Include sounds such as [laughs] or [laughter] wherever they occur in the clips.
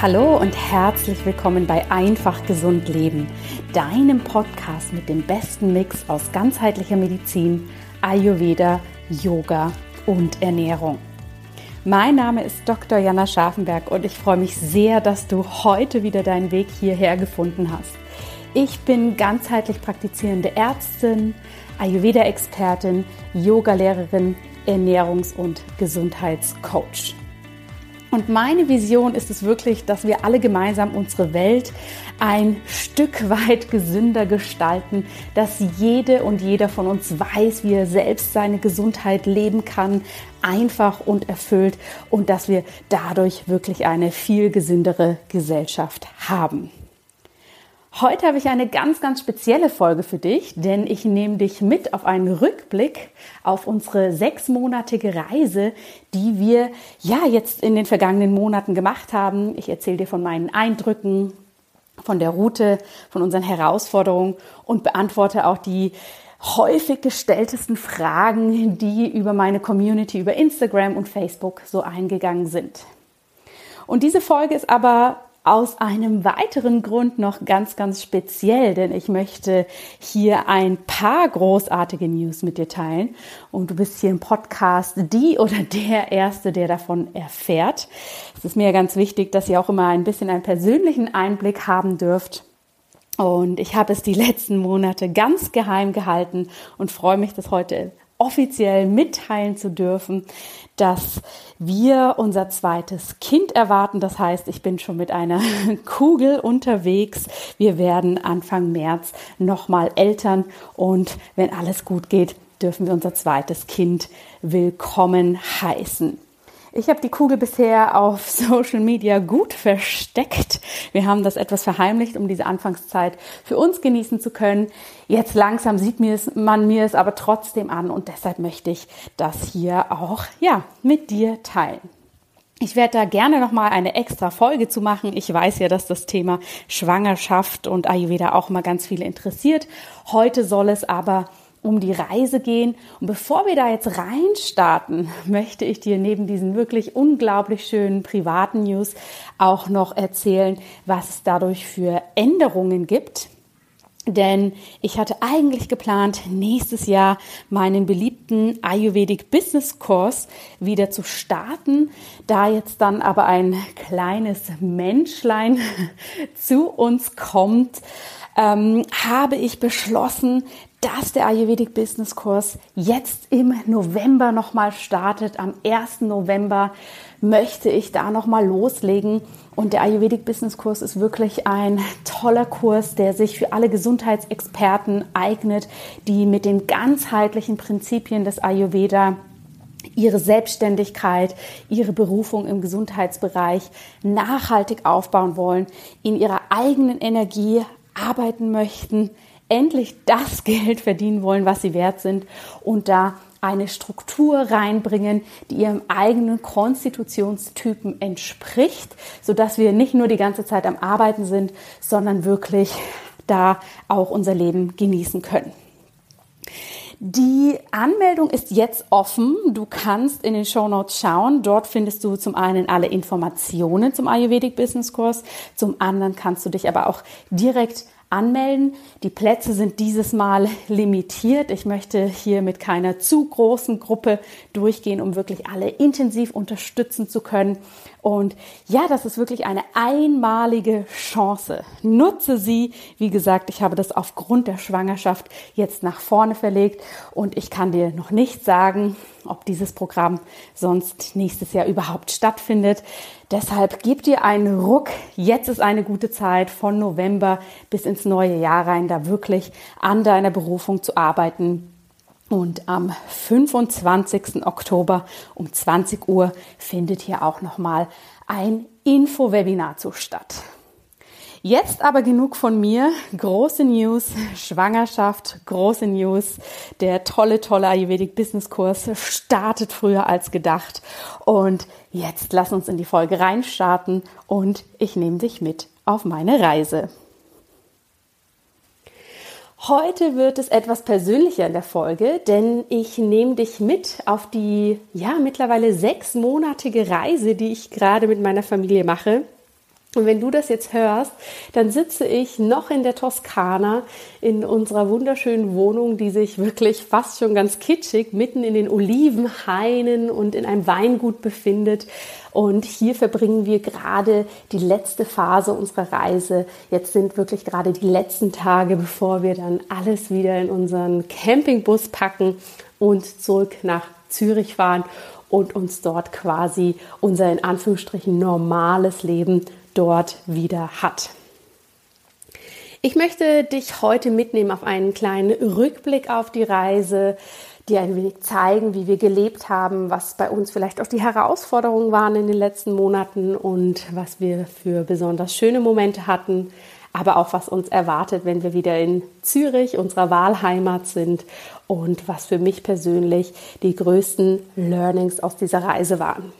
Hallo und herzlich willkommen bei Einfach Gesund Leben, deinem Podcast mit dem besten Mix aus ganzheitlicher Medizin, Ayurveda, Yoga und Ernährung. Mein Name ist Dr. Jana Scharfenberg und ich freue mich sehr, dass du heute wieder deinen Weg hierher gefunden hast. Ich bin ganzheitlich praktizierende Ärztin, Ayurveda-Expertin, Yogalehrerin, Ernährungs- und Gesundheitscoach. Und meine Vision ist es wirklich, dass wir alle gemeinsam unsere Welt ein Stück weit gesünder gestalten, dass jede und jeder von uns weiß, wie er selbst seine Gesundheit leben kann, einfach und erfüllt und dass wir dadurch wirklich eine viel gesündere Gesellschaft haben. Heute habe ich eine ganz, ganz spezielle Folge für dich, denn ich nehme dich mit auf einen Rückblick auf unsere sechsmonatige Reise, die wir ja jetzt in den vergangenen Monaten gemacht haben. Ich erzähle dir von meinen Eindrücken, von der Route, von unseren Herausforderungen und beantworte auch die häufig gestelltesten Fragen, die über meine Community, über Instagram und Facebook so eingegangen sind. Und diese Folge ist aber aus einem weiteren Grund noch ganz, ganz speziell, denn ich möchte hier ein paar großartige News mit dir teilen. Und du bist hier im Podcast die oder der Erste, der davon erfährt. Es ist mir ganz wichtig, dass ihr auch immer ein bisschen einen persönlichen Einblick haben dürft. Und ich habe es die letzten Monate ganz geheim gehalten und freue mich, das heute offiziell mitteilen zu dürfen, dass wir unser zweites Kind erwarten. Das heißt, ich bin schon mit einer [laughs] Kugel unterwegs. Wir werden Anfang März nochmal Eltern und wenn alles gut geht, dürfen wir unser zweites Kind willkommen heißen. Ich habe die Kugel bisher auf [laughs] Social Media gut versteckt. Wir haben das etwas verheimlicht, um diese Anfangszeit für uns genießen zu können. Jetzt langsam sieht man mir es aber trotzdem an und deshalb möchte ich das hier auch ja mit dir teilen. Ich werde da gerne nochmal eine extra Folge zu machen. Ich weiß ja, dass das Thema Schwangerschaft und Ayurveda auch mal ganz viele interessiert. Heute soll es aber um die Reise gehen. Und bevor wir da jetzt reinstarten, [laughs] möchte ich dir neben diesen wirklich unglaublich schönen privaten News auch noch erzählen, was es dadurch für Änderungen gibt. Denn ich hatte eigentlich geplant, nächstes Jahr meinen beliebten Ayurvedic Business Kurs wieder zu starten. Da jetzt dann aber ein kleines Menschlein [laughs] zu uns kommt, ähm, habe ich beschlossen, dass der Ayurvedic Business Kurs jetzt im November nochmal startet. Am 1. November möchte ich da nochmal loslegen. Und der Ayurvedic Business Kurs ist wirklich ein toller Kurs, der sich für alle Gesundheitsexperten eignet, die mit den ganzheitlichen Prinzipien des Ayurveda ihre Selbstständigkeit, ihre Berufung im Gesundheitsbereich nachhaltig aufbauen wollen, in ihrer eigenen Energie arbeiten möchten, endlich das [laughs] Geld verdienen wollen, was sie wert sind und da eine Struktur reinbringen, die ihrem eigenen Konstitutionstypen entspricht, sodass wir nicht nur die ganze Zeit am Arbeiten sind, sondern wirklich da auch unser Leben genießen können. Die Anmeldung ist jetzt offen. Du kannst in den Show Notes schauen. Dort findest du zum einen alle Informationen zum Ayurvedic Business Kurs. Zum anderen kannst du dich aber auch direkt anmelden. Die Plätze sind dieses Mal [laughs] limitiert. Ich möchte hier mit keiner zu großen Gruppe durchgehen, um wirklich alle intensiv unterstützen zu können. Und ja, das ist wirklich eine einmalige Chance. Nutze sie. Wie gesagt, ich habe das aufgrund der Schwangerschaft jetzt nach vorne verlegt und ich kann dir noch nicht sagen, ob dieses Programm sonst nächstes Jahr überhaupt stattfindet. Deshalb gib dir einen Ruck. Jetzt ist eine gute Zeit von November bis ins neue Jahr rein, da wirklich an deiner Berufung zu arbeiten. Und am 25. Oktober um 20 Uhr findet hier auch nochmal ein Info-Webinar zu statt. Jetzt aber genug von mir. Große News, Schwangerschaft, große News. Der tolle, tolle Ayurvedic Business Kurs startet früher als gedacht. Und jetzt lass uns in die Folge reinstarten und ich nehme dich mit auf meine Reise. Heute wird es etwas persönlicher in der Folge, denn ich nehme dich mit auf die ja mittlerweile sechsmonatige Reise, die ich gerade mit meiner Familie mache Und wenn du das jetzt hörst, dann sitze ich noch in der Toskana in unserer wunderschönen Wohnung, die sich wirklich fast schon ganz kitschig mitten in den Olivenhainen und in einem Weingut befindet. Und hier verbringen wir gerade die letzte Phase unserer Reise. Jetzt sind wirklich gerade die letzten Tage, bevor wir dann alles wieder in unseren Campingbus packen und zurück nach Zürich fahren und uns dort quasi unser in Anführungsstrichen normales Leben dort wieder hat. Ich möchte dich heute mitnehmen auf einen kleinen Rückblick auf die Reise, dir ein wenig zeigen, wie wir gelebt haben, was bei uns vielleicht auch die Herausforderungen waren in den letzten Monaten und was wir für besonders schöne Momente hatten, aber auch was uns erwartet, wenn wir wieder in Zürich, unserer Wahlheimat sind und was für mich persönlich die größten Learnings aus dieser Reise waren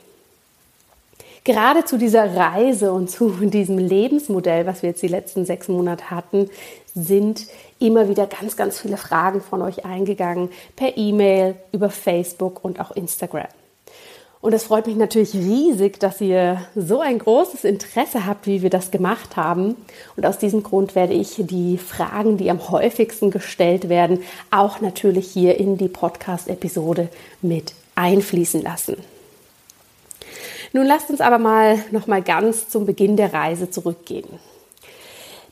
gerade zu dieser Reise und zu diesem Lebensmodell, was wir jetzt die letzten sechs Monate hatten, sind immer wieder ganz, ganz viele Fragen von euch eingegangen per E-Mail, über Facebook und auch Instagram. Und es freut mich natürlich riesig, dass ihr so ein großes Interesse habt, wie wir das gemacht haben. Und aus diesem Grund werde ich die Fragen, die am häufigsten gestellt werden, auch natürlich hier in die Podcast-Episode mit einfließen lassen. Nun lasst uns aber mal noch mal ganz zum Beginn der Reise zurückgehen.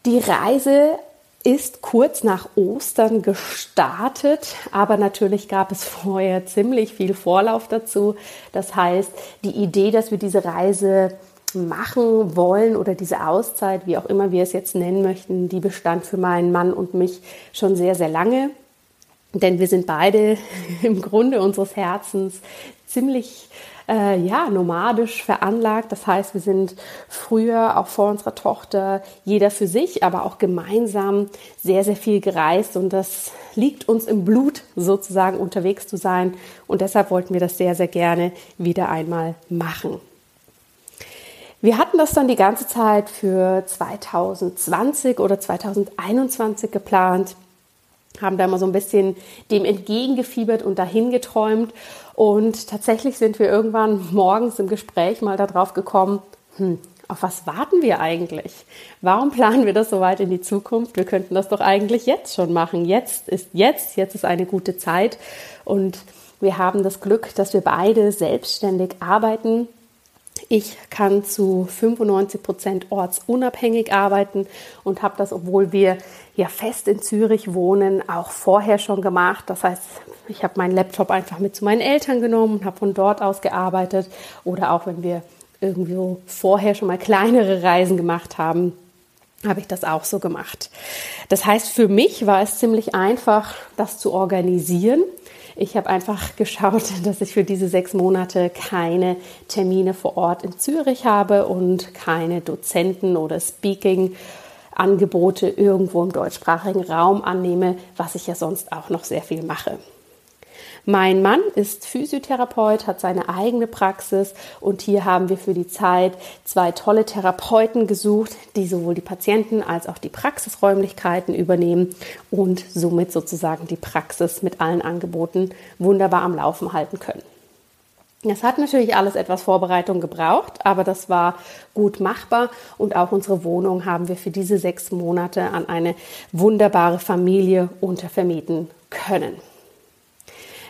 Die Reise ist kurz nach Ostern gestartet, aber natürlich gab es [laughs] vorher ziemlich viel Vorlauf dazu. Das heißt, die Idee, dass wir diese Reise machen wollen oder diese Auszeit, wie auch immer wir es jetzt nennen möchten, die bestand für meinen Mann und mich schon sehr, sehr lange. Denn wir sind beide [laughs] im Grunde unseres Herzens ziemlich äh, ja, nomadisch veranlagt. Das heißt, wir sind früher auch vor unserer Tochter jeder für sich, aber auch gemeinsam sehr, sehr viel gereist und das liegt uns im Blut sozusagen unterwegs zu sein und deshalb wollten wir das sehr, sehr gerne wieder einmal machen. Wir hatten das dann die ganze Zeit für 2020 oder 2021 geplant haben da mal so ein bisschen dem entgegengefiebert und dahin geträumt. Und tatsächlich sind wir irgendwann morgens im Gespräch mal darauf gekommen, hm, auf was warten wir eigentlich? Warum planen wir das so weit in die Zukunft? Wir könnten das doch eigentlich jetzt schon machen. Jetzt ist jetzt, jetzt ist eine gute Zeit. Und wir haben das Glück, dass wir beide selbstständig arbeiten ich kann zu 95 Prozent ortsunabhängig arbeiten und habe das, obwohl wir ja fest in Zürich wohnen, auch vorher schon gemacht. Das heißt, ich habe meinen Laptop einfach mit zu meinen Eltern genommen und habe von dort aus gearbeitet. Oder auch wenn wir irgendwo vorher schon mal kleinere Reisen gemacht haben, habe ich das auch so gemacht. Das heißt, für mich war es ziemlich einfach, das zu organisieren. Ich habe einfach geschaut, [laughs] dass ich für diese sechs Monate keine Termine vor Ort in Zürich habe und keine Dozenten oder Speaking. Angebote irgendwo im deutschsprachigen Raum annehme, was ich ja sonst auch noch sehr viel mache. Mein Mann ist Physiotherapeut, hat seine eigene Praxis und hier haben wir für die Zeit zwei tolle Therapeuten gesucht, die sowohl die Patienten als auch die Praxisräumlichkeiten übernehmen und somit sozusagen die Praxis mit allen Angeboten wunderbar am Laufen halten können. Das hat natürlich alles etwas Vorbereitung gebraucht, aber das war gut machbar und auch unsere Wohnung haben wir für diese sechs Monate an eine wunderbare Familie untervermieten können.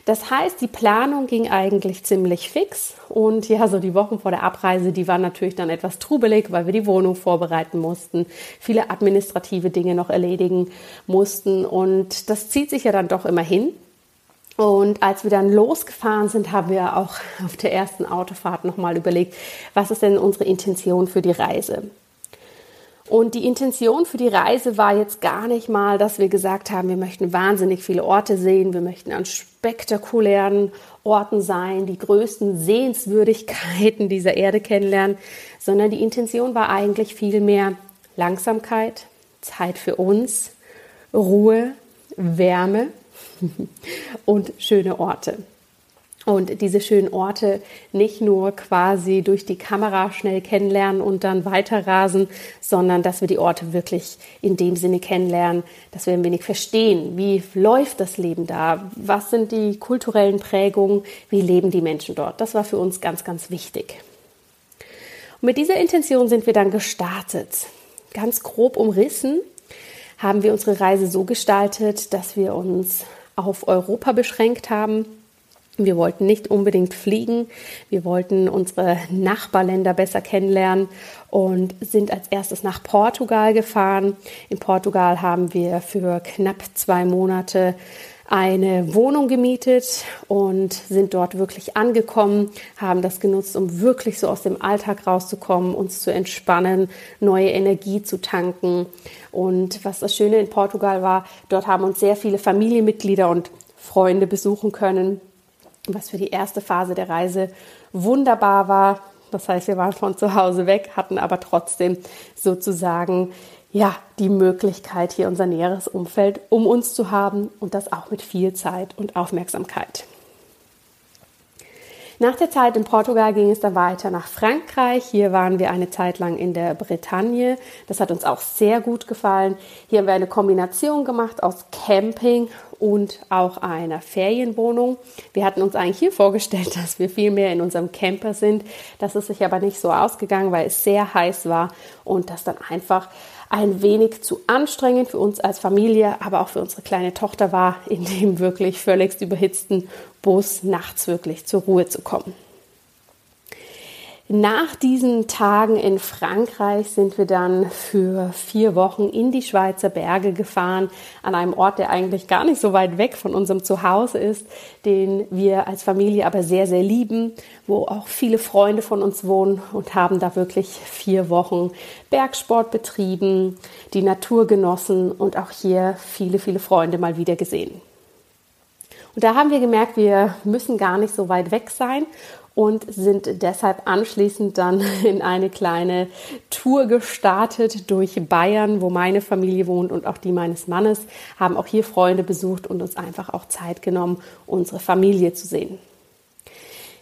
Das heißt, die Planung ging eigentlich ziemlich fix und ja, so die Wochen vor der Abreise, die waren natürlich dann etwas trubelig, weil wir die Wohnung vorbereiten mussten, viele administrative Dinge noch erledigen mussten und das zieht sich ja dann doch immer hin. Und als wir dann losgefahren sind, haben wir auch auf der ersten Autofahrt nochmal überlegt, was ist denn unsere Intention für die Reise? Und die Intention für die Reise war jetzt gar nicht mal, dass wir gesagt haben, wir möchten wahnsinnig viele Orte sehen, wir möchten an spektakulären Orten sein, die größten Sehenswürdigkeiten dieser Erde kennenlernen, sondern die Intention war eigentlich viel mehr Langsamkeit, Zeit für uns, Ruhe, Wärme [laughs] und schöne Orte und diese schönen Orte nicht nur quasi durch die Kamera schnell kennenlernen und dann weiterrasen, sondern dass wir die Orte wirklich in dem Sinne kennenlernen, dass wir ein wenig verstehen, wie läuft das Leben da, was sind die kulturellen Prägungen, wie leben die Menschen dort. Das war für uns ganz, ganz wichtig. Und mit dieser Intention sind wir dann gestartet. Ganz grob umrissen haben wir unsere Reise so gestaltet, dass wir uns auf Europa beschränkt haben. Wir wollten nicht unbedingt fliegen. Wir wollten unsere Nachbarländer besser kennenlernen und sind als erstes nach Portugal gefahren. In Portugal haben wir für knapp zwei Monate eine Wohnung gemietet und sind dort wirklich angekommen, haben das genutzt, um wirklich so aus dem Alltag rauszukommen, uns zu entspannen, neue Energie zu tanken. Und was das Schöne in Portugal war, dort haben uns sehr viele Familienmitglieder und Freunde besuchen können, was für die erste Phase der Reise wunderbar war. Das heißt, wir waren von zu Hause weg, hatten aber trotzdem sozusagen ja, die Möglichkeit, hier unser näheres Umfeld um uns zu haben und das auch mit viel Zeit und Aufmerksamkeit. Nach der Zeit in Portugal ging es dann weiter nach Frankreich. Hier waren wir eine Zeit lang in der Bretagne. Das hat uns auch sehr gut gefallen. Hier haben wir eine Kombination gemacht aus Camping und auch einer Ferienwohnung. Wir hatten uns eigentlich hier vorgestellt, [laughs] dass wir viel mehr in unserem Camper sind. Das ist sich aber nicht so ausgegangen, weil es sehr heiß war und das dann einfach ein wenig zu anstrengend für uns als Familie, aber auch für unsere kleine Tochter war, in dem wirklich völligst überhitzten Bus nachts wirklich zur Ruhe zu kommen. Nach diesen Tagen in Frankreich sind wir dann für vier Wochen in die Schweizer Berge gefahren, an einem Ort, der eigentlich gar nicht so weit weg von unserem Zuhause ist, den wir als Familie aber sehr, sehr lieben, wo auch viele Freunde von uns wohnen und haben da wirklich vier Wochen Bergsport betrieben, die Natur genossen und auch hier viele, viele Freunde mal wieder gesehen. Und da haben wir gemerkt, wir müssen gar nicht so weit weg sein und sind deshalb anschließend dann [laughs] in eine kleine Tour gestartet durch Bayern, wo meine Familie wohnt und auch die meines Mannes, haben auch hier Freunde besucht und uns einfach auch Zeit genommen, unsere Familie zu sehen.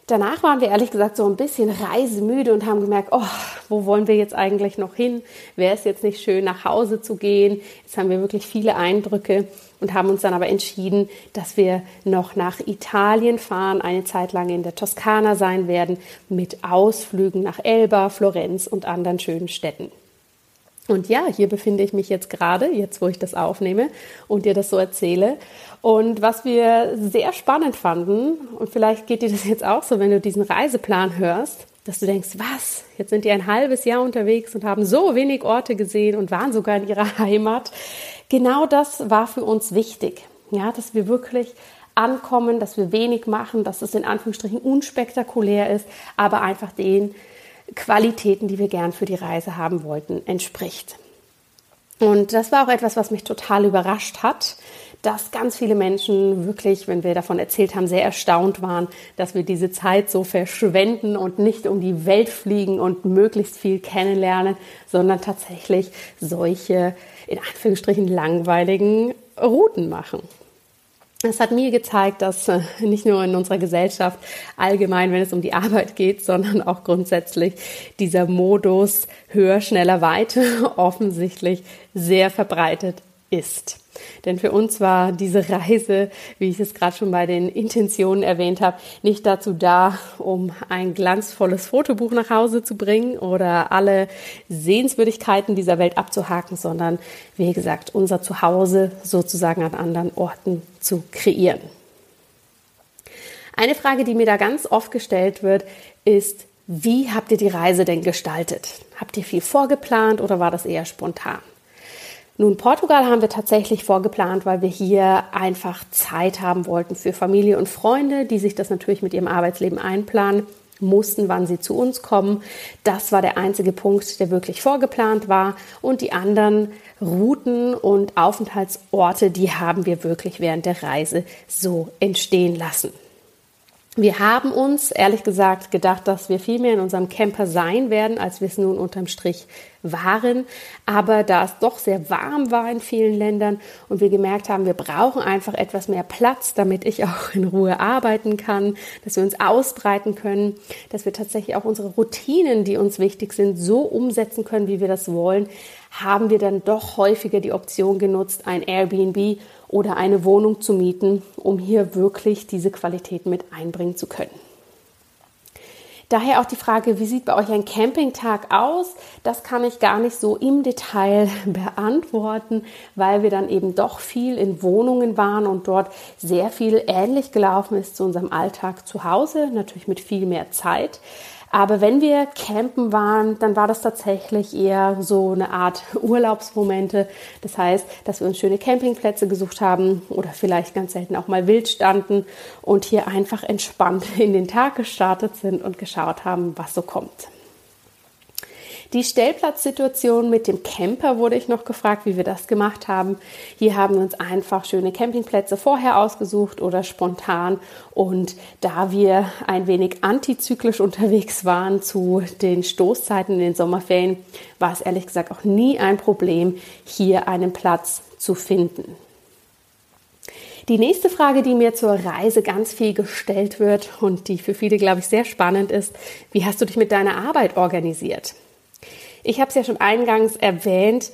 Danach waren wir ehrlich gesagt so ein bisschen reisemüde und haben gemerkt, oh, wo wollen wir jetzt eigentlich noch hin? Wäre es jetzt nicht schön, nach Hause zu gehen? Jetzt haben wir wirklich viele Eindrücke und haben uns dann aber entschieden, dass wir noch nach Italien fahren, eine Zeit lang in der Toskana sein werden, mit Ausflügen nach Elba, Florenz und anderen schönen Städten. Und ja, hier befinde ich mich jetzt gerade, jetzt wo ich das aufnehme und dir das so erzähle. Und was wir sehr spannend fanden, und vielleicht geht dir das jetzt auch so, wenn du diesen Reiseplan hörst, dass du denkst, was, jetzt sind die ein halbes Jahr unterwegs und haben so wenig Orte gesehen und waren sogar in ihrer [laughs] Heimat. Genau das war für uns wichtig, ja, dass wir wirklich ankommen, dass wir wenig machen, dass es in Anführungsstrichen unspektakulär ist, aber einfach den Qualitäten, die wir gern für die Reise haben wollten, entspricht. Und das war auch etwas, was mich total überrascht hat, dass ganz viele Menschen wirklich, wenn wir davon erzählt haben, sehr erstaunt waren, dass wir diese Zeit so verschwenden und nicht um die Welt fliegen und möglichst viel kennenlernen, sondern tatsächlich solche, in Anführungsstrichen, langweiligen Routen machen. Es hat mir gezeigt, dass äh, nicht nur in unserer Gesellschaft allgemein, wenn es um die Arbeit geht, sondern auch grundsätzlich dieser Modus höher, schneller, weiter [laughs] offensichtlich sehr verbreitet ist. Denn für uns war diese Reise, wie ich es gerade schon bei den Intentionen erwähnt habe, nicht dazu da, um ein glanzvolles Fotobuch nach Hause zu bringen oder alle Sehenswürdigkeiten dieser Welt abzuhaken, sondern wie gesagt, unser Zuhause sozusagen an anderen Orten zu kreieren. Eine Frage, die mir da ganz oft gestellt wird, ist, wie habt ihr die Reise denn gestaltet? Habt ihr viel vorgeplant oder war das eher spontan? Nun, Portugal haben wir tatsächlich vorgeplant, weil wir hier einfach Zeit haben wollten für Familie und Freunde, die sich das natürlich mit ihrem Arbeitsleben einplanen mussten, wann sie zu uns kommen. Das war der einzige Punkt, der wirklich vorgeplant war. Und die anderen Routen und Aufenthaltsorte, die haben wir wirklich während der Reise so entstehen lassen. Wir haben uns ehrlich gesagt gedacht, dass wir viel mehr in unserem Camper sein werden, als wir es nun unterm Strich waren. Aber da es doch sehr warm war in vielen Ländern und wir gemerkt haben, wir brauchen einfach etwas mehr Platz, damit ich auch in Ruhe arbeiten kann, dass wir uns ausbreiten können, dass wir tatsächlich auch unsere Routinen, die uns wichtig sind, so umsetzen können, wie wir das wollen, haben wir dann doch häufiger die Option genutzt, ein Airbnb oder eine Wohnung zu mieten, um hier wirklich diese Qualität mit einbringen zu können. Daher auch die Frage, wie sieht bei euch ein Campingtag aus? Das kann ich gar nicht so im Detail [laughs] beantworten, weil wir dann eben doch viel in Wohnungen waren und dort sehr viel ähnlich gelaufen ist zu unserem Alltag zu Hause, natürlich mit viel mehr Zeit. Aber wenn wir campen waren, dann war das tatsächlich eher so eine Art [laughs] Urlaubsmomente. Das heißt, dass wir uns schöne Campingplätze gesucht haben oder vielleicht ganz selten auch mal wild standen und hier einfach entspannt [laughs] in den Tag gestartet sind und geschaut haben, was so kommt. Die Stellplatzsituation mit dem Camper wurde ich noch gefragt, wie wir das gemacht haben. Hier haben wir uns einfach schöne Campingplätze vorher ausgesucht oder spontan. Und da wir ein wenig antizyklisch unterwegs waren zu den Stoßzeiten in den Sommerferien, war es ehrlich gesagt auch nie ein Problem, hier einen Platz zu finden. Die nächste Frage, die mir zur Reise ganz viel gestellt wird und die für viele, glaube ich, sehr spannend ist, wie hast du dich mit deiner Arbeit organisiert? Ich habe es ja schon eingangs erwähnt,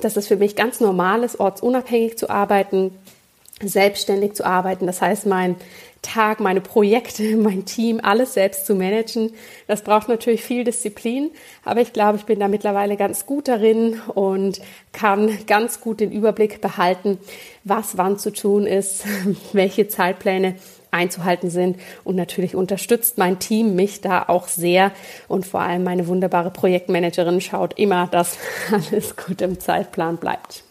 dass es für mich ganz normal ist, ortsunabhängig zu arbeiten, selbstständig zu arbeiten. Das heißt, mein Tag, meine Projekte, [laughs] mein Team, alles selbst zu managen. Das braucht natürlich viel Disziplin, aber ich glaube, ich bin da mittlerweile ganz gut darin und kann ganz gut den Überblick behalten, was wann zu tun ist, [laughs] welche Zeitpläne einzuhalten sind. Und natürlich unterstützt mein Team mich da auch sehr. Und vor allem meine wunderbare Projektmanagerin schaut immer, dass [laughs] alles gut im Zeitplan bleibt.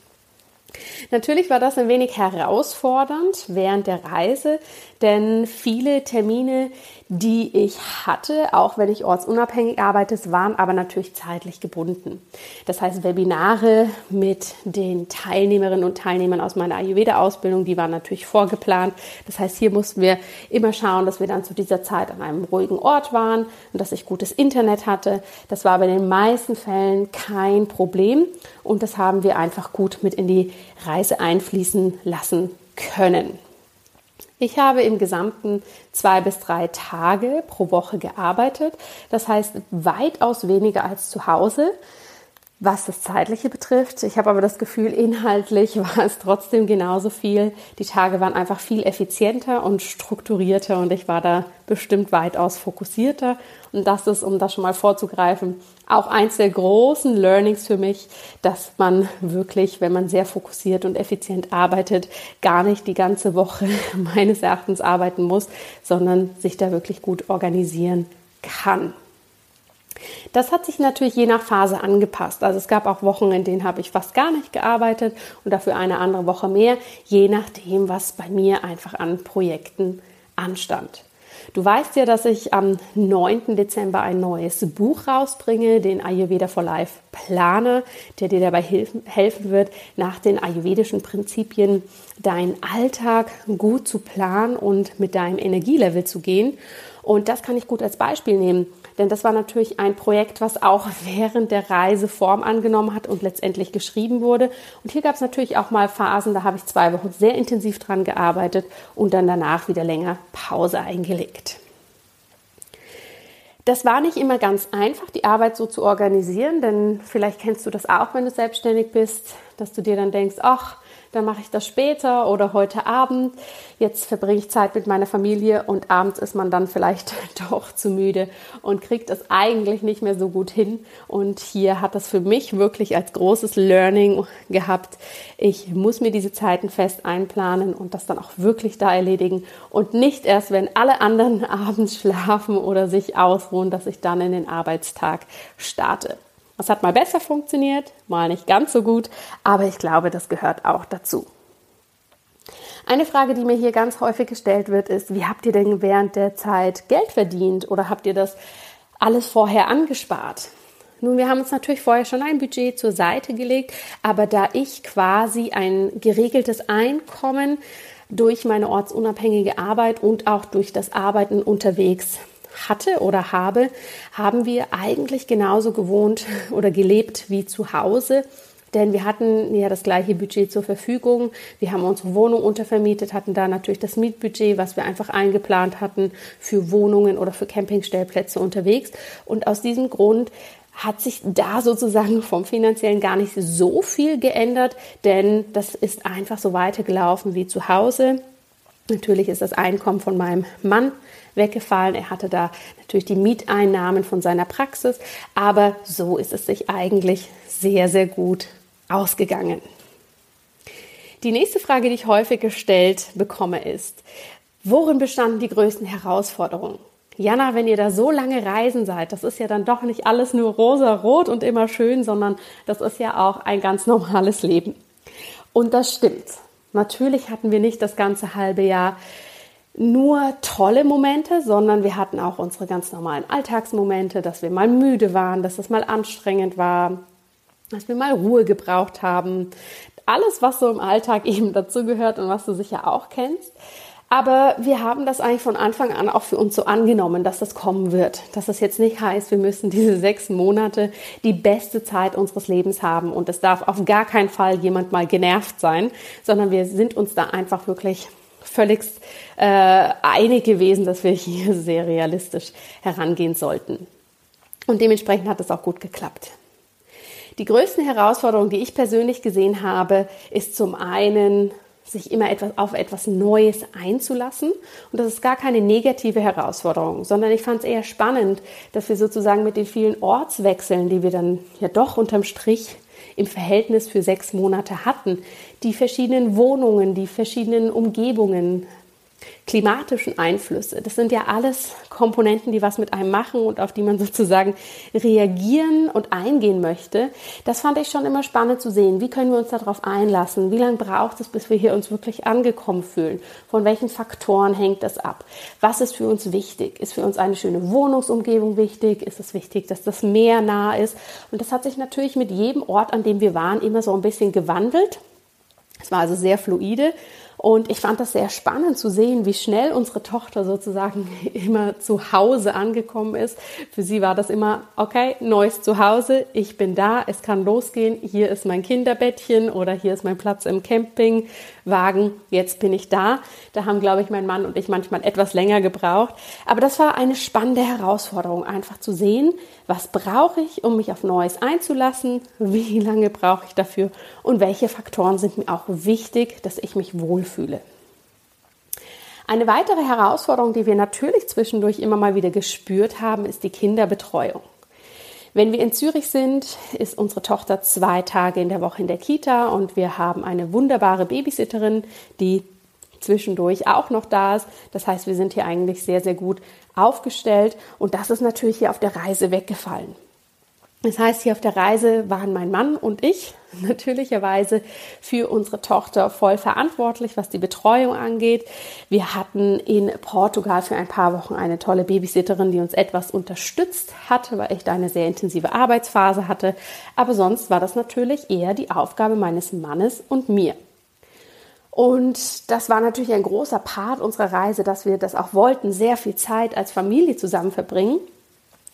Natürlich war das ein wenig herausfordernd während der Reise, denn viele Termine, die ich hatte, auch wenn ich ortsunabhängig arbeite, waren aber natürlich zeitlich gebunden. Das heißt, Webinare mit den Teilnehmerinnen und Teilnehmern aus meiner Ayurveda-Ausbildung, die waren natürlich vorgeplant. Das heißt, hier mussten wir immer schauen, dass wir dann zu dieser Zeit an einem ruhigen Ort waren und dass ich gutes Internet hatte. Das war aber in den meisten Fällen kein Problem und das haben wir einfach gut mit in die Reise einfließen lassen können. Ich habe im Gesamten zwei bis drei Tage pro Woche gearbeitet. Das heißt weitaus weniger als zu Hause was das Zeitliche betrifft. Ich habe aber das Gefühl, inhaltlich [laughs] war es trotzdem genauso viel. Die Tage waren einfach viel effizienter und strukturierter und ich war da bestimmt weitaus fokussierter. Und das ist, um das schon mal vorzugreifen, auch eins der großen Learnings für mich, dass man wirklich, wenn man sehr fokussiert und effizient arbeitet, gar nicht die ganze Woche [laughs] meines Erachtens arbeiten muss, sondern sich da wirklich gut organisieren kann. Das hat sich natürlich je nach Phase angepasst. Also es gab auch Wochen, in denen habe ich fast gar nicht gearbeitet und dafür eine andere Woche mehr, je nachdem, was bei mir einfach an Projekten anstand. Du weißt ja, dass ich am 9. Dezember ein neues Buch rausbringe, den Ayurveda for Life plane, der dir dabei helfen wird, nach den ayurvedischen Prinzipien deinen Alltag gut zu planen und mit deinem Energielevel zu gehen. Und das kann ich gut als Beispiel nehmen. Denn das war natürlich ein Projekt, was auch [laughs] während der Reise Form angenommen hat und letztendlich geschrieben wurde. Und hier gab es natürlich auch mal Phasen, da habe ich zwei Wochen sehr intensiv dran gearbeitet und dann danach wieder länger Pause eingelegt. Das war nicht immer ganz einfach, die Arbeit so zu organisieren, denn vielleicht kennst du das auch, wenn du selbstständig bist, dass du dir dann denkst, ach, dann mache ich das später oder heute Abend. Jetzt verbringe ich Zeit mit meiner Familie und abends ist man dann vielleicht [laughs] doch zu müde und kriegt es eigentlich nicht mehr so gut hin. Und hier hat das für mich wirklich als großes Learning gehabt. Ich muss mir diese Zeiten fest einplanen und das dann auch wirklich da erledigen und nicht erst, wenn alle anderen [laughs] abends schlafen oder sich ausruhen, dass ich dann in den Arbeitstag starte. Das hat mal besser funktioniert, mal nicht ganz so gut, aber ich glaube, das gehört auch dazu. Eine Frage, die mir hier ganz häufig gestellt wird, ist, wie habt ihr denn während der Zeit Geld verdient oder habt ihr das alles vorher angespart? Nun, wir haben uns natürlich vorher schon ein Budget zur Seite gelegt, aber da ich quasi ein geregeltes Einkommen durch meine ortsunabhängige Arbeit und auch durch das Arbeiten unterwegs hatte oder habe, haben wir eigentlich genauso gewohnt [laughs] oder gelebt wie zu Hause. Denn wir hatten ja das gleiche Budget zur Verfügung. Wir haben unsere Wohnung untervermietet, hatten da natürlich das Mietbudget, was wir einfach eingeplant hatten für Wohnungen oder für Campingstellplätze unterwegs. Und aus diesem Grund hat sich da [laughs] sozusagen vom finanziellen gar nicht so viel geändert, denn das ist einfach so weitergelaufen wie zu Hause. Natürlich ist das Einkommen von meinem Mann weggefallen. Er hatte da natürlich die Mieteinnahmen von seiner Praxis, aber so ist es sich eigentlich sehr, sehr gut ausgegangen. Die nächste Frage, die ich häufig gestellt bekomme, ist, worin bestanden die größten Herausforderungen? Jana, wenn ihr da so lange reisen seid, das ist ja dann doch nicht alles nur rosa-rot und immer schön, sondern das ist ja auch ein ganz normales Leben. Und das stimmt. Natürlich hatten wir nicht das ganze halbe Jahr nur tolle Momente, sondern wir hatten auch unsere ganz normalen Alltagsmomente, dass wir mal müde waren, dass es mal anstrengend war, dass wir mal Ruhe gebraucht haben. Alles, was so im Alltag [laughs] eben dazugehört und was du sicher auch kennst. Aber wir haben das eigentlich von Anfang an auch für uns so angenommen, dass das kommen wird. Dass das jetzt nicht heißt, wir müssen diese sechs Monate die beste Zeit unseres Lebens haben und es darf auf gar keinen Fall jemand mal genervt sein, sondern wir sind uns da einfach wirklich völlig äh, einig gewesen, dass wir hier [laughs] sehr realistisch herangehen sollten. Und dementsprechend hat es auch gut geklappt. Die größten Herausforderungen, die ich persönlich gesehen habe, ist zum einen sich immer etwas auf etwas Neues einzulassen. Und das ist gar keine negative Herausforderung, sondern ich fand es eher spannend, dass wir sozusagen mit den vielen Ortswechseln, die wir dann ja doch unterm Strich im Verhältnis für sechs Monate hatten, die verschiedenen Wohnungen, die verschiedenen Umgebungen, klimatischen Einflüsse. Das sind ja alles Komponenten, die was mit einem machen und auf die man [laughs] sozusagen reagieren und eingehen möchte. Das fand ich schon immer spannend zu sehen. Wie können wir uns darauf einlassen? Wie lange braucht es, bis wir hier uns wirklich angekommen fühlen? Von welchen Faktoren hängt das ab? Was ist für uns wichtig? Ist für uns eine schöne Wohnungsumgebung wichtig? Ist es wichtig, dass das Meer nah ist? Und das hat sich natürlich mit jedem Ort, an dem wir waren, immer so ein bisschen gewandelt. Es war also sehr fluide und ich fand das sehr spannend zu sehen, wie schnell unsere Tochter sozusagen [laughs] immer zu Hause angekommen ist. Für sie war das immer, okay, neues Zuhause, ich bin da, es kann losgehen, hier ist mein Kinderbettchen oder hier ist mein Platz im Campingwagen, jetzt bin ich da. Da haben, glaube ich, mein Mann und ich manchmal etwas länger gebraucht. Aber das war eine spannende Herausforderung, einfach zu sehen, was brauche ich, um mich auf Neues einzulassen, wie [laughs] lange brauche ich dafür und welche Faktoren sind mir auch wichtig, dass ich mich wohlfühle fühle. Eine weitere Herausforderung, die wir natürlich zwischendurch immer mal wieder gespürt haben, ist die Kinderbetreuung. Wenn wir in Zürich sind, ist unsere Tochter zwei Tage in der Woche in der Kita und wir haben eine wunderbare Babysitterin, die zwischendurch auch noch da ist. Das heißt, wir sind hier eigentlich sehr, sehr gut aufgestellt und das ist natürlich hier auf der Reise weggefallen. Das heißt, hier auf der Reise waren mein Mann und ich [laughs] natürlicherweise für unsere Tochter voll verantwortlich, was die Betreuung angeht. Wir hatten in Portugal für ein paar Wochen eine tolle Babysitterin, die uns etwas unterstützt hat, weil ich da eine sehr intensive Arbeitsphase hatte. Aber sonst war das natürlich eher die Aufgabe meines Mannes und mir. Und das war natürlich ein großer Part unserer Reise, dass wir das auch wollten, sehr viel Zeit als Familie zusammen verbringen.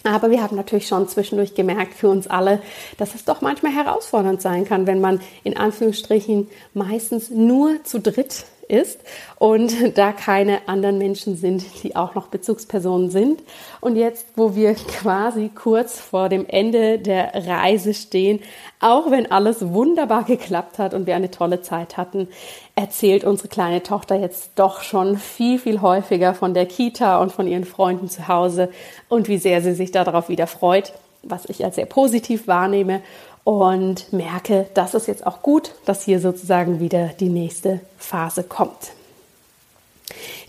Aber wir haben natürlich schon zwischendurch gemerkt für uns alle, dass es doch manchmal herausfordernd sein kann, wenn man in Anführungsstrichen meistens nur zu dritt ist und [laughs] da keine anderen Menschen sind, die auch noch Bezugspersonen sind. Und jetzt, wo wir quasi kurz vor dem Ende der Reise stehen, auch wenn alles wunderbar geklappt hat und wir eine tolle Zeit hatten, erzählt unsere kleine Tochter jetzt doch schon viel, viel häufiger von der Kita und von ihren Freunden zu Hause und wie sehr sie sich darauf wieder freut, was ich als sehr positiv wahrnehme und merke, dass es jetzt auch gut, dass hier sozusagen wieder die nächste Phase kommt.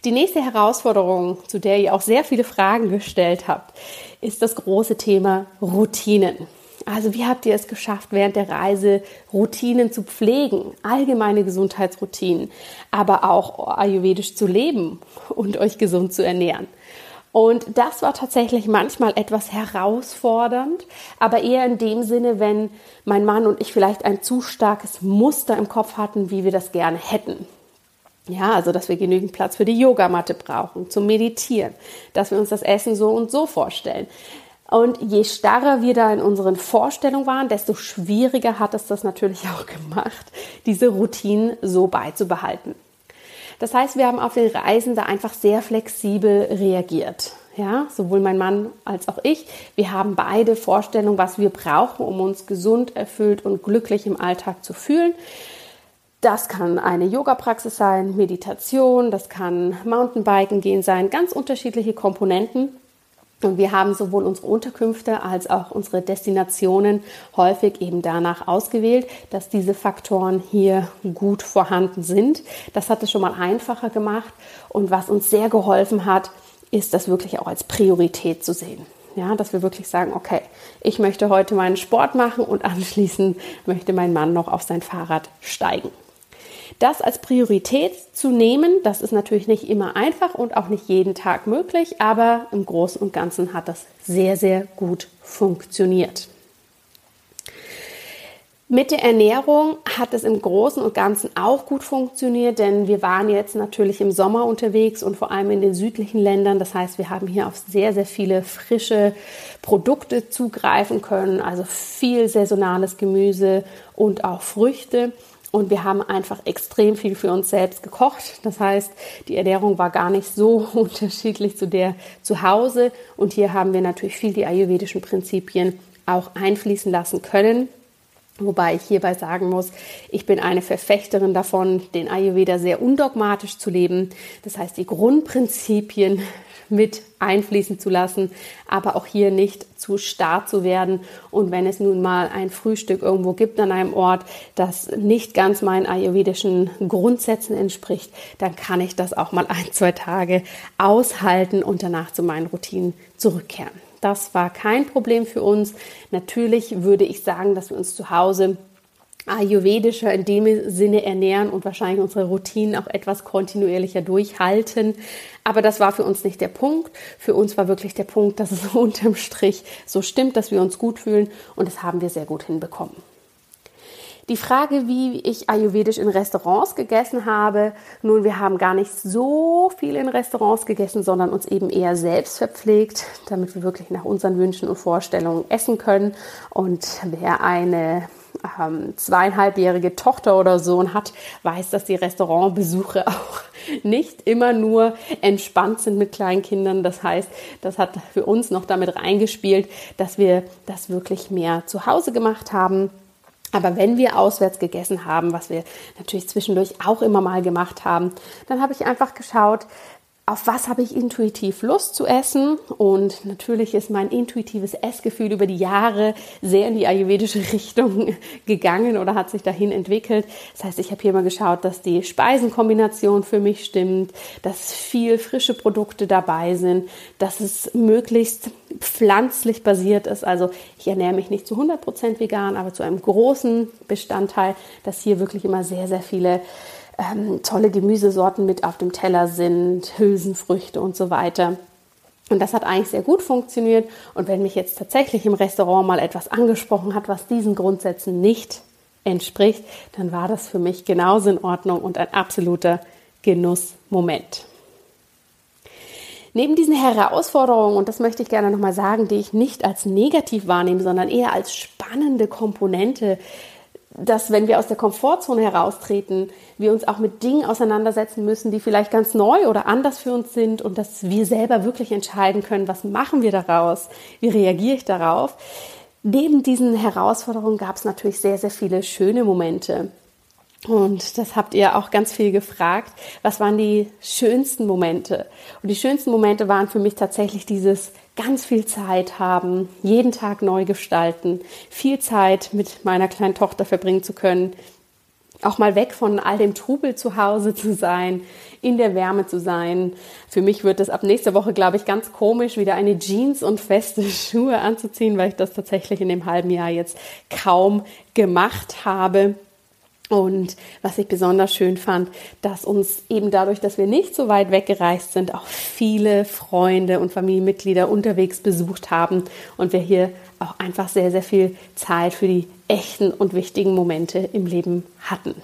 Die nächste Herausforderung, zu der ihr auch sehr viele Fragen gestellt habt, ist das große Thema Routinen. Also wie habt ihr es geschafft, während der Reise Routinen zu pflegen, allgemeine Gesundheitsroutinen, aber auch ayurvedisch zu leben und euch gesund zu ernähren? Und das war tatsächlich manchmal etwas herausfordernd, aber eher in dem Sinne, wenn mein Mann und ich vielleicht ein zu starkes Muster im Kopf hatten, wie wir das gerne hätten. Ja, also dass wir genügend Platz für die Yogamatte brauchen, zum Meditieren, dass wir uns das Essen so und so vorstellen. Und je starrer wir da in unseren Vorstellungen waren, desto schwieriger hat es das natürlich [laughs] auch gemacht, diese Routinen so beizubehalten. Das heißt, wir haben auf den Reisen da einfach sehr flexibel reagiert. Ja, sowohl mein Mann als auch ich. Wir haben beide Vorstellungen, was wir brauchen, um uns gesund, erfüllt und glücklich im Alltag zu fühlen. Das kann eine Yoga-Praxis sein, Meditation, das kann Mountainbiken gehen sein, ganz unterschiedliche Komponenten. Und wir haben sowohl unsere Unterkünfte als auch unsere Destinationen häufig eben danach ausgewählt, dass diese Faktoren hier gut vorhanden sind. Das hat es schon mal einfacher gemacht. Und was uns sehr geholfen hat, ist das wirklich auch als Priorität zu sehen. Ja, dass wir wirklich sagen, okay, ich möchte heute meinen Sport machen und anschließend möchte mein Mann noch auf sein Fahrrad steigen. Das als Priorität zu nehmen, das ist natürlich nicht immer einfach und auch nicht jeden Tag möglich, aber im Großen und Ganzen hat das sehr, sehr gut funktioniert. Mit der Ernährung hat es im Großen und Ganzen auch gut funktioniert, denn wir waren jetzt natürlich im Sommer unterwegs und vor allem in den südlichen Ländern. Das heißt, wir haben hier auf sehr, sehr viele frische Produkte zugreifen können, also viel saisonales Gemüse und auch Früchte. Und wir haben einfach extrem viel für uns selbst gekocht. Das heißt, die Ernährung war gar nicht so [laughs] unterschiedlich zu der zu Hause. Und hier haben wir natürlich viel die ayurvedischen Prinzipien auch einfließen lassen können. Wobei ich hierbei sagen muss, ich bin eine Verfechterin davon, den Ayurveda sehr undogmatisch zu leben. Das heißt, die Grundprinzipien [laughs] mit einfließen zu lassen, aber auch hier nicht zu starr zu werden. Und wenn es nun mal ein Frühstück irgendwo gibt an einem Ort, das nicht ganz meinen ayurvedischen Grundsätzen entspricht, dann kann ich das auch mal ein, zwei Tage aushalten und danach zu meinen Routinen zurückkehren. Das war kein Problem für uns. Natürlich würde ich sagen, dass wir uns zu Hause ayurvedischer in dem Sinne ernähren und wahrscheinlich unsere Routinen auch etwas kontinuierlicher durchhalten. Aber das war für uns nicht der Punkt. Für uns war wirklich der Punkt, dass es [laughs] unterm Strich so stimmt, dass wir uns gut fühlen und das haben wir sehr gut hinbekommen. Die Frage, wie ich ayurvedisch in Restaurants gegessen habe, nun, wir haben gar nicht so viel in Restaurants gegessen, sondern uns eben eher selbst verpflegt, damit wir wirklich nach unseren Wünschen und Vorstellungen essen können. Und wer eine ähm, zweieinhalbjährige Tochter oder Sohn hat, weiß, dass die Restaurantbesuche [laughs] auch nicht immer nur entspannt sind mit kleinen Kindern. Das heißt, das hat für uns noch damit reingespielt, dass wir das wirklich mehr zu Hause gemacht haben. Aber wenn wir auswärts gegessen haben, was wir natürlich zwischendurch auch immer mal gemacht haben, dann habe ich einfach geschaut, auf was habe ich intuitiv Lust zu essen. Und natürlich ist mein intuitives Essgefühl über die Jahre sehr in die ayurvedische [laughs] Richtung gegangen oder hat sich dahin entwickelt. Das heißt, ich habe hier mal geschaut, dass die Speisenkombination für mich stimmt, dass viel frische Produkte dabei sind, dass es möglichst pflanzlich basiert ist. Also ich ernähre mich nicht zu 100% vegan, aber zu einem großen Bestandteil, dass hier wirklich immer sehr, sehr viele ähm, tolle Gemüsesorten mit auf dem Teller sind, Hülsenfrüchte und so weiter. Und das hat eigentlich sehr gut funktioniert. Und wenn mich jetzt tatsächlich im Restaurant mal etwas angesprochen hat, was diesen Grundsätzen nicht entspricht, dann war das für mich genauso in Ordnung und ein absoluter Genussmoment. Neben diesen Herausforderungen, und das möchte ich gerne nochmal sagen, die ich nicht als negativ wahrnehme, sondern eher als spannende Komponente dass wenn wir aus der Komfortzone heraustreten, wir uns auch mit Dingen auseinandersetzen müssen, die vielleicht ganz neu oder anders für uns sind und dass wir selber wirklich entscheiden können, was machen wir daraus, wie reagiere ich darauf. Neben diesen Herausforderungen gab es natürlich sehr, sehr viele schöne Momente. Und das habt ihr auch ganz viel gefragt. Was waren die schönsten Momente? Und die schönsten Momente waren für mich tatsächlich dieses ganz viel Zeit haben, jeden Tag neu gestalten, viel Zeit mit meiner kleinen Tochter verbringen zu können, auch mal weg von all dem Trubel zu Hause zu sein, in der Wärme zu sein. Für mich wird es ab nächster Woche, glaube ich, ganz komisch, wieder eine Jeans und feste [laughs] Schuhe anzuziehen, weil ich das tatsächlich in dem halben Jahr jetzt kaum gemacht habe. Und was ich besonders schön fand, dass uns eben dadurch, dass wir nicht so weit weggereist sind, auch viele Freunde und Familienmitglieder unterwegs besucht haben und wir hier auch einfach sehr, sehr viel Zeit für die echten und wichtigen Momente im Leben hatten.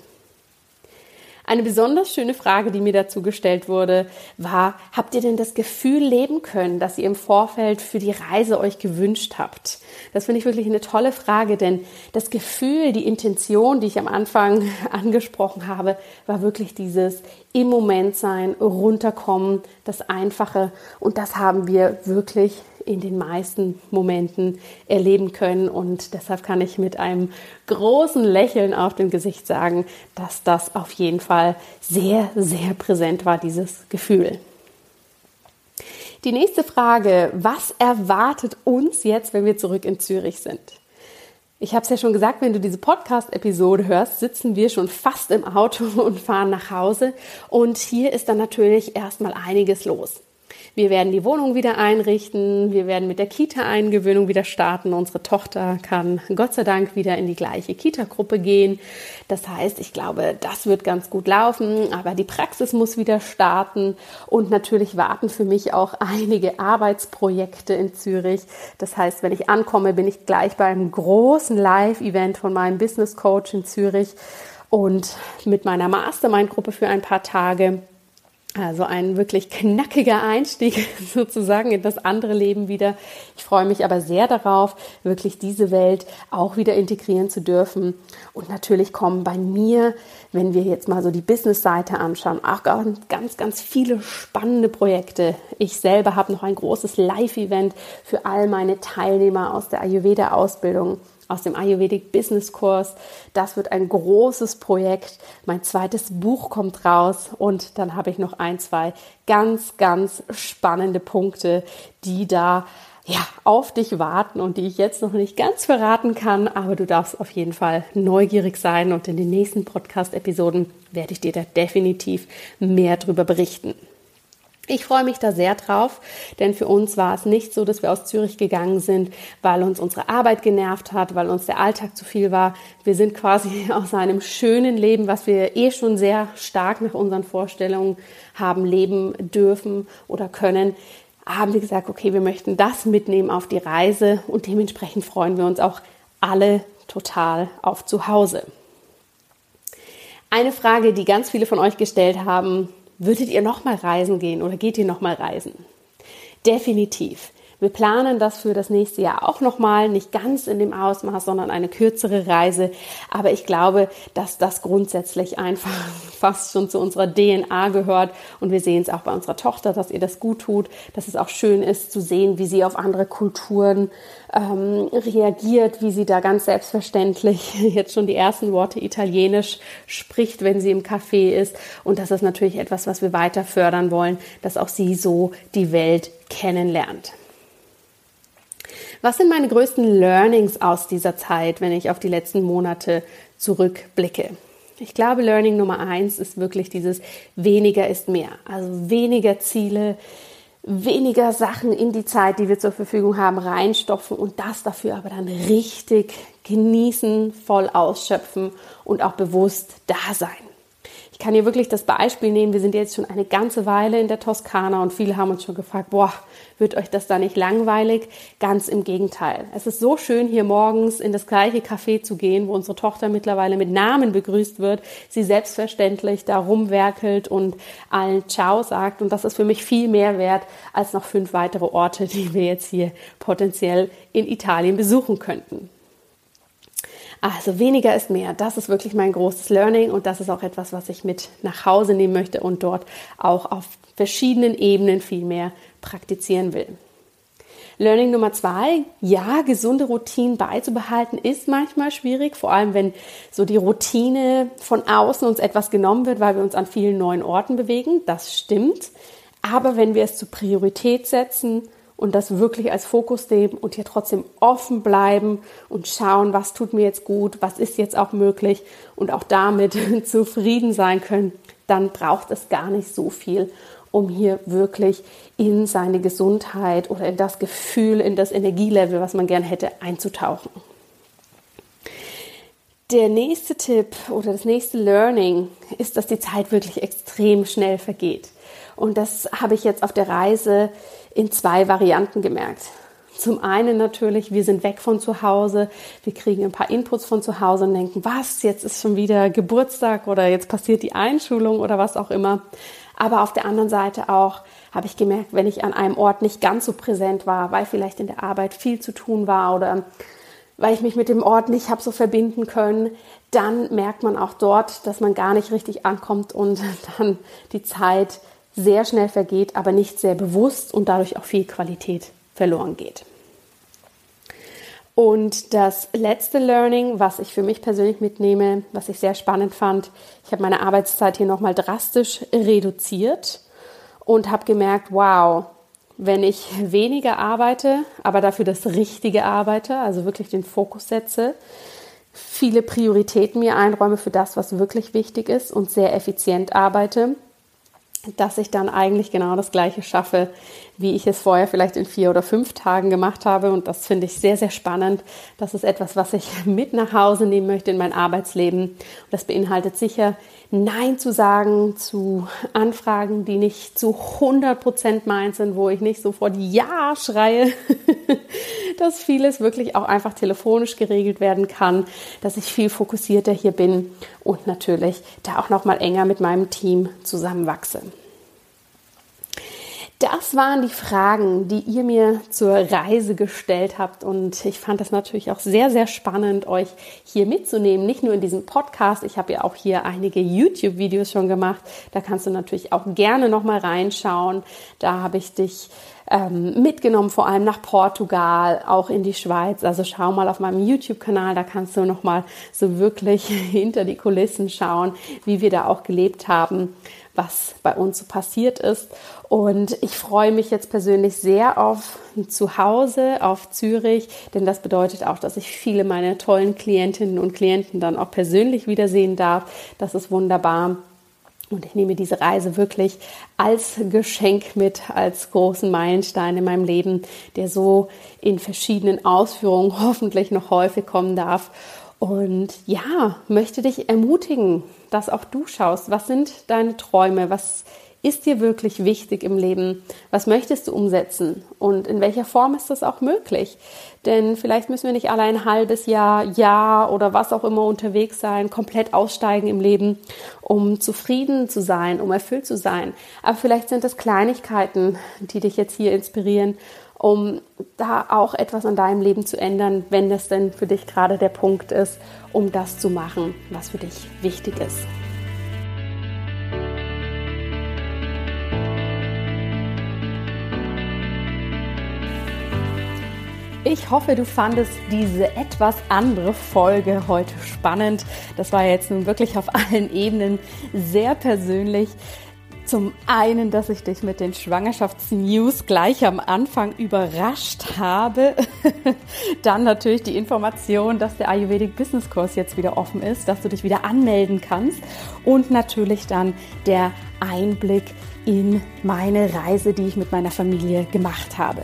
Eine besonders schöne Frage, die mir dazu gestellt wurde, war, habt ihr denn das Gefühl leben können, dass ihr im Vorfeld für die Reise euch gewünscht habt? Das finde ich wirklich eine tolle Frage, denn das Gefühl, die Intention, die ich am Anfang [laughs] angesprochen habe, war wirklich dieses im Moment sein, runterkommen, das Einfache. Und das haben wir wirklich in den meisten Momenten erleben können. Und deshalb kann ich mit einem großen Lächeln auf dem Gesicht sagen, dass das auf jeden Fall sehr, sehr präsent war, dieses Gefühl. Die nächste Frage, was erwartet uns jetzt, wenn wir zurück in Zürich sind? Ich habe es ja schon gesagt, wenn du diese Podcast-Episode hörst, sitzen wir schon fast im Auto [laughs] und fahren nach Hause. Und hier ist dann natürlich erstmal einiges los. Wir werden die Wohnung wieder einrichten. Wir werden mit der Kita-Eingewöhnung wieder starten. Unsere Tochter kann Gott sei Dank wieder in die gleiche Kita-Gruppe gehen. Das heißt, ich glaube, das wird ganz gut laufen. Aber die Praxis muss wieder starten. Und natürlich warten für mich auch [laughs] einige Arbeitsprojekte in Zürich. Das heißt, wenn ich ankomme, bin ich gleich beim großen Live-Event von meinem Business Coach in Zürich und mit meiner Mastermind-Gruppe für ein paar Tage. Also ein wirklich knackiger Einstieg [laughs] sozusagen in das andere Leben wieder. Ich freue mich aber sehr darauf, wirklich diese Welt auch wieder integrieren zu dürfen. Und natürlich kommen bei mir, wenn wir jetzt mal so die Business-Seite anschauen, auch ganz, ganz viele spannende Projekte. Ich selber habe noch ein großes Live-Event für all meine Teilnehmer aus der Ayurveda-Ausbildung aus dem Ayurvedic Business Kurs. Das wird ein großes Projekt. Mein zweites Buch kommt raus und dann habe ich noch ein, zwei ganz, ganz spannende Punkte, die da ja, auf dich warten und die ich jetzt noch nicht ganz verraten kann, aber du darfst auf jeden Fall neugierig sein und in den nächsten Podcast-Episoden werde ich dir da definitiv mehr darüber berichten. Ich freue mich da sehr drauf, denn für uns war es nicht so, dass wir aus Zürich gegangen sind, weil uns unsere Arbeit genervt hat, weil uns der Alltag zu viel war. Wir sind quasi [laughs] aus einem schönen Leben, was wir eh schon sehr stark nach unseren Vorstellungen haben leben dürfen oder können, haben wir gesagt, okay, wir möchten das mitnehmen auf die Reise und dementsprechend freuen wir uns auch alle total auf Zuhause. Eine Frage, die ganz viele von euch gestellt haben, Würdet ihr nochmal reisen gehen oder geht ihr nochmal reisen? Definitiv. Wir planen das für das nächste Jahr auch nochmal, nicht ganz in dem Ausmaß, sondern eine kürzere Reise. Aber ich glaube, dass das grundsätzlich einfach [laughs] fast schon zu unserer DNA gehört. Und wir sehen es auch bei unserer Tochter, dass ihr das gut tut, dass es auch schön ist zu sehen, wie sie auf andere Kulturen ähm, reagiert, wie sie da ganz selbstverständlich [laughs] jetzt schon die ersten Worte Italienisch spricht, wenn sie im Café ist. Und das ist natürlich etwas, was wir weiter fördern wollen, dass auch sie so die Welt kennenlernt. Was sind meine größten Learnings aus dieser Zeit, wenn ich auf die letzten Monate zurückblicke? Ich glaube, Learning Nummer eins ist wirklich dieses weniger ist mehr. Also weniger Ziele, weniger Sachen in die Zeit, die wir zur Verfügung haben, reinstopfen und das dafür aber dann richtig genießen, voll ausschöpfen und auch bewusst da sein. Ich kann hier wirklich das Beispiel nehmen. Wir sind jetzt schon eine ganze Weile in der Toskana und viele haben uns schon gefragt, boah, wird euch das da nicht langweilig? Ganz im Gegenteil. Es ist so schön, hier morgens in das gleiche Café zu gehen, wo unsere Tochter mittlerweile mit Namen begrüßt wird, sie selbstverständlich da rumwerkelt und allen Ciao sagt. Und das ist für mich viel mehr wert als noch fünf weitere Orte, die wir jetzt hier potenziell in Italien besuchen könnten. Also weniger ist mehr. Das ist wirklich mein großes Learning und das ist auch etwas, was ich mit nach Hause nehmen möchte und dort auch auf verschiedenen Ebenen viel mehr praktizieren will. Learning Nummer zwei, ja, gesunde Routinen beizubehalten ist manchmal schwierig, vor allem wenn so die Routine von außen uns etwas genommen wird, weil wir uns an vielen neuen Orten bewegen. Das stimmt. Aber wenn wir es zur Priorität setzen und das wirklich als Fokus nehmen und hier trotzdem offen bleiben und schauen, was tut mir jetzt gut, was ist jetzt auch möglich und auch damit [laughs] zufrieden sein können, dann braucht es gar nicht so viel, um hier wirklich in seine Gesundheit oder in das Gefühl, in das Energielevel, was man gern hätte, einzutauchen. Der nächste Tipp oder das nächste Learning ist, dass die Zeit wirklich extrem schnell vergeht. Und das habe ich jetzt auf der Reise in zwei Varianten gemerkt. Zum einen natürlich, wir sind weg von zu Hause, wir kriegen ein paar Inputs von zu Hause und denken, was, jetzt ist schon wieder Geburtstag oder jetzt passiert die Einschulung oder was auch immer. Aber auf der anderen Seite auch habe ich gemerkt, wenn ich an einem Ort nicht ganz so präsent war, weil vielleicht in der Arbeit viel zu tun war oder weil ich mich mit dem Ort nicht habe so verbinden können, dann merkt man auch dort, dass man gar nicht richtig ankommt und [laughs] dann die Zeit sehr schnell vergeht, aber nicht sehr bewusst und dadurch auch viel Qualität verloren geht. Und das letzte Learning, was ich für mich persönlich mitnehme, was ich sehr spannend fand, ich habe meine Arbeitszeit hier nochmal drastisch reduziert und habe gemerkt, wow, wenn ich weniger arbeite, aber dafür das Richtige arbeite, also wirklich den Fokus setze, viele Prioritäten mir einräume für das, was wirklich wichtig ist und sehr effizient arbeite, dass ich dann eigentlich genau das Gleiche schaffe, wie ich es vorher vielleicht in vier oder fünf Tagen gemacht habe. Und das finde ich sehr, sehr spannend. Das ist etwas, was ich [laughs] mit nach Hause nehmen möchte in mein Arbeitsleben. Und das beinhaltet sicher, Nein zu sagen zu Anfragen, die nicht zu 100 Prozent meins sind, wo ich nicht sofort Ja schreie, [laughs] dass vieles wirklich auch einfach telefonisch geregelt werden kann, dass ich viel fokussierter hier bin und natürlich da auch noch mal enger mit meinem Team zusammenwachse. Das waren die Fragen, die ihr mir zur Reise gestellt habt. Und ich fand das natürlich auch sehr, sehr spannend, euch hier mitzunehmen. Nicht nur in diesem Podcast. Ich habe ja auch hier einige YouTube-Videos schon gemacht. Da kannst du natürlich auch gerne nochmal reinschauen. Da habe ich dich ähm, mitgenommen, vor allem nach Portugal, auch in die Schweiz. Also schau mal auf meinem YouTube-Kanal. Da kannst du nochmal so wirklich [laughs] hinter die Kulissen schauen, wie wir da auch gelebt haben was bei uns so passiert ist. Und ich freue mich jetzt persönlich sehr auf Zuhause, auf Zürich, denn das bedeutet auch, dass ich viele meiner tollen Klientinnen und Klienten dann auch persönlich wiedersehen darf. Das ist wunderbar. Und ich nehme diese Reise wirklich als Geschenk mit, als großen Meilenstein in meinem Leben, der so in verschiedenen Ausführungen [laughs] hoffentlich noch häufig kommen darf. Und ja, möchte dich ermutigen, dass auch du schaust, was sind deine Träume, was ist dir wirklich wichtig im Leben, was möchtest du umsetzen und in welcher Form ist das auch möglich. Denn vielleicht müssen wir nicht alle ein halbes Jahr, Jahr oder was auch immer unterwegs sein, komplett aussteigen im Leben, um zufrieden zu sein, um erfüllt zu sein. Aber vielleicht sind es Kleinigkeiten, die dich jetzt hier inspirieren um da auch etwas an deinem Leben zu ändern, wenn das denn für dich gerade der Punkt ist, um das zu machen, was für dich wichtig ist. Ich hoffe, du fandest diese etwas andere Folge heute spannend. Das war jetzt nun wirklich auf allen Ebenen sehr persönlich. Zum einen, dass ich dich mit den Schwangerschaftsnews gleich am Anfang überrascht habe. [laughs] Dann natürlich die Information, dass der Ayurvedic Business Kurs jetzt wieder offen ist, dass du dich wieder anmelden kannst. Und natürlich dann der Einblick in meine Reise, die ich mit meiner Familie gemacht habe.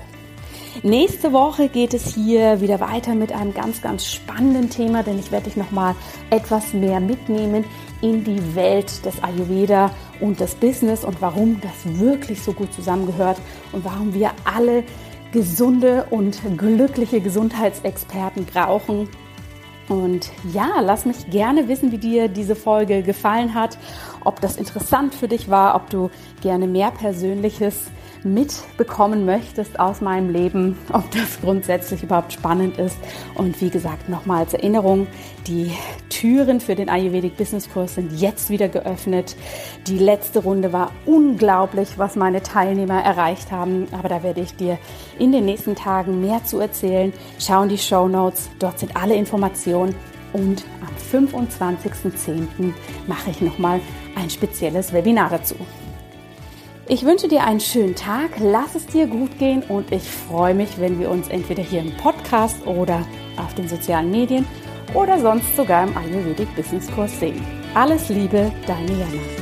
Nächste Woche geht es hier wieder weiter mit einem ganz, ganz spannenden Thema, denn ich werde dich nochmal etwas mehr mitnehmen in die Welt des Ayurveda und des Business und warum das wirklich so gut zusammengehört und warum wir alle gesunde und glückliche Gesundheitsexperten brauchen. Und ja, lass mich gerne wissen, wie dir diese Folge gefallen hat, ob das interessant für dich war, ob du gerne mehr Persönliches mitbekommen möchtest aus meinem Leben, ob das grundsätzlich überhaupt spannend ist. Und wie gesagt, nochmal als Erinnerung, die Türen für den Ayurvedic Business Kurs sind jetzt wieder geöffnet. Die letzte Runde war unglaublich, was meine Teilnehmer erreicht haben. Aber da werde ich dir in den nächsten Tagen mehr zu erzählen. Schau in die Show Notes, dort sind alle Informationen. Und am 25.10. mache ich nochmal ein spezielles Webinar dazu. Ich wünsche dir einen schönen Tag, lass es dir gut gehen und ich freue mich, wenn wir uns entweder hier im Podcast oder auf den sozialen Medien oder sonst sogar im Ayurvedic Business Kurs sehen. Alles Liebe, deine Jana.